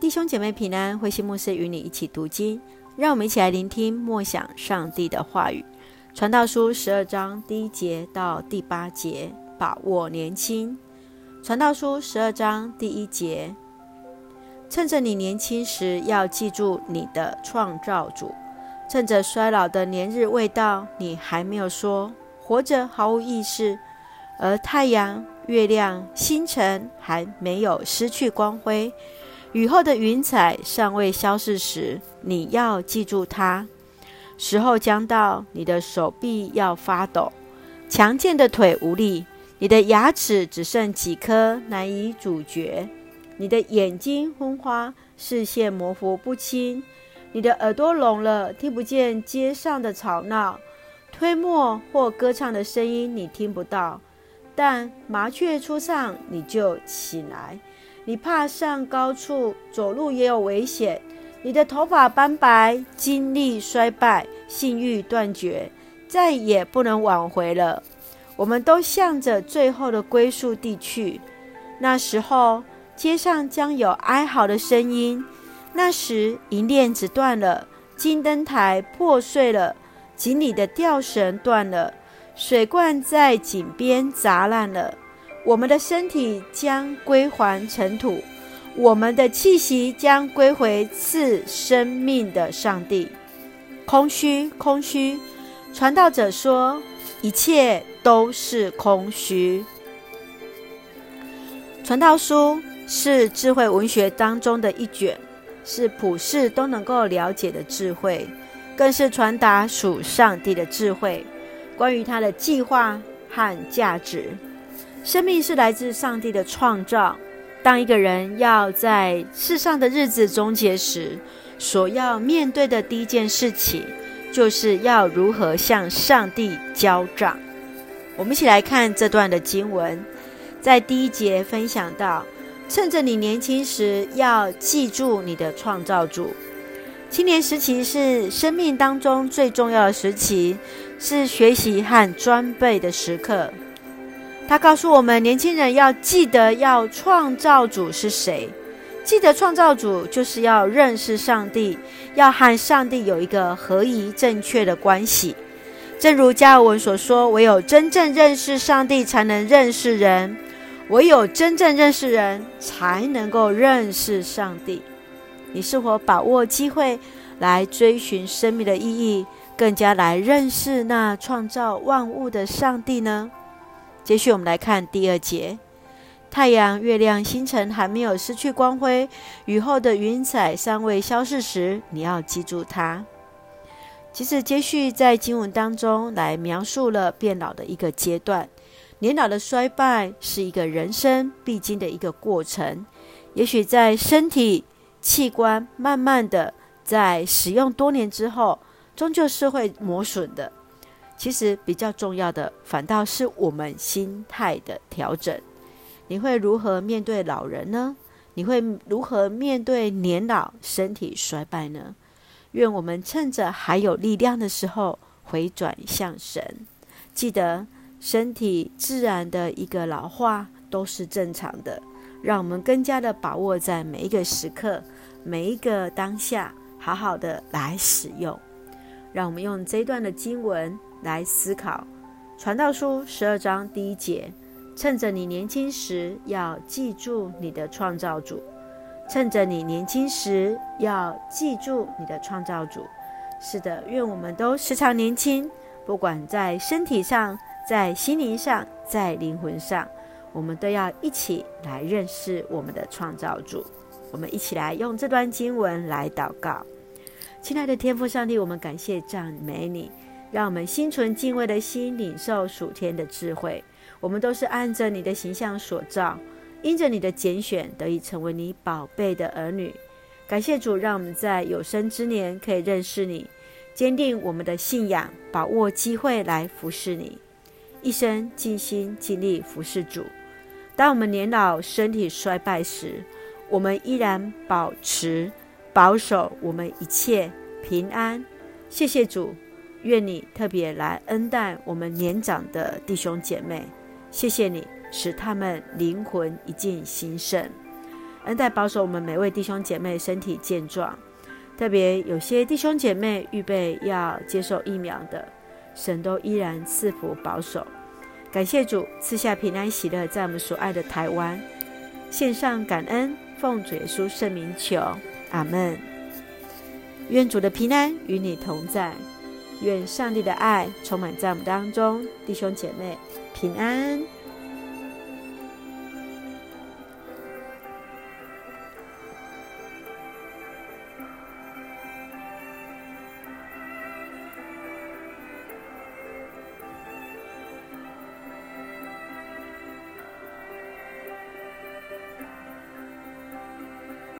弟兄姐妹平安，慧馨牧师与你一起读经，让我们一起来聆听默想上帝的话语。传道书十二章第一节到第八节，把握年轻。传道书十二章第一节，趁着你年轻时，要记住你的创造主；趁着衰老的年日未到，你还没有说活着毫无意识，而太阳、月亮、星辰还没有失去光辉。雨后的云彩尚未消逝时，你要记住它。时候将到，你的手臂要发抖，强健的腿无力，你的牙齿只剩几颗，难以咀嚼。你的眼睛昏花，视线模糊不清。你的耳朵聋了，听不见街上的吵闹、推磨或歌唱的声音，你听不到。但麻雀初上，你就起来。你怕上高处，走路也有危险。你的头发斑白，精力衰败，性欲断绝，再也不能挽回了。我们都向着最后的归宿地去。那时候，街上将有哀嚎的声音。那时，银链子断了，金灯台破碎了，井里的吊绳断了，水罐在井边砸烂了。我们的身体将归还尘土，我们的气息将归回赐生命的上帝。空虚，空虚！传道者说，一切都是空虚。传道书是智慧文学当中的一卷，是普世都能够了解的智慧，更是传达属上帝的智慧，关于他的计划和价值。生命是来自上帝的创造。当一个人要在世上的日子终结时，所要面对的第一件事情，就是要如何向上帝交账。我们一起来看这段的经文，在第一节分享到：趁着你年轻时，要记住你的创造主。青年时期是生命当中最重要的时期，是学习和装备的时刻。他告诉我们，年轻人要记得，要创造主是谁。记得创造主，就是要认识上帝，要和上帝有一个合宜正确的关系。正如加尔文所说：“唯有真正认识上帝，才能认识人；唯有真正认识人，才能够认识上帝。”你是否把握机会来追寻生命的意义，更加来认识那创造万物的上帝呢？接续我们来看第二节，太阳、月亮、星辰还没有失去光辉，雨后的云彩尚未消逝时，你要记住它。其实接续在经文当中来描述了变老的一个阶段，年老的衰败是一个人生必经的一个过程。也许在身体器官慢慢的在使用多年之后，终究是会磨损的。其实比较重要的，反倒是我们心态的调整。你会如何面对老人呢？你会如何面对年老、身体衰败呢？愿我们趁着还有力量的时候，回转向神。记得身体自然的一个老化都是正常的，让我们更加的把握在每一个时刻、每一个当下，好好的来使用。让我们用这一段的经文。来思考，《传道书》十二章第一节：趁着你年轻时，要记住你的创造主；趁着你年轻时，要记住你的创造主。是的，愿我们都时常年轻，不管在身体上、在心灵上、在灵魂上，我们都要一起来认识我们的创造主。我们一起来用这段经文来祷告。亲爱的天父上帝，我们感谢赞美你。让我们心存敬畏的心，领受属天的智慧。我们都是按着你的形象所造，因着你的拣选，得以成为你宝贝的儿女。感谢主，让我们在有生之年可以认识你，坚定我们的信仰，把握机会来服侍你，一生尽心尽力服侍主。当我们年老、身体衰败时，我们依然保持、保守我们一切平安。谢谢主。愿你特别来恩待我们年长的弟兄姐妹，谢谢你使他们灵魂一进兴盛。恩待保守我们每位弟兄姐妹身体健壮。特别有些弟兄姐妹预备要接受疫苗的，神都依然赐福保守。感谢主赐下平安喜乐，在我们所爱的台湾，献上感恩，奉主耶稣圣名求，阿门。愿主的平安与你同在，愿上帝的爱充满在我们当中，弟兄姐妹平安。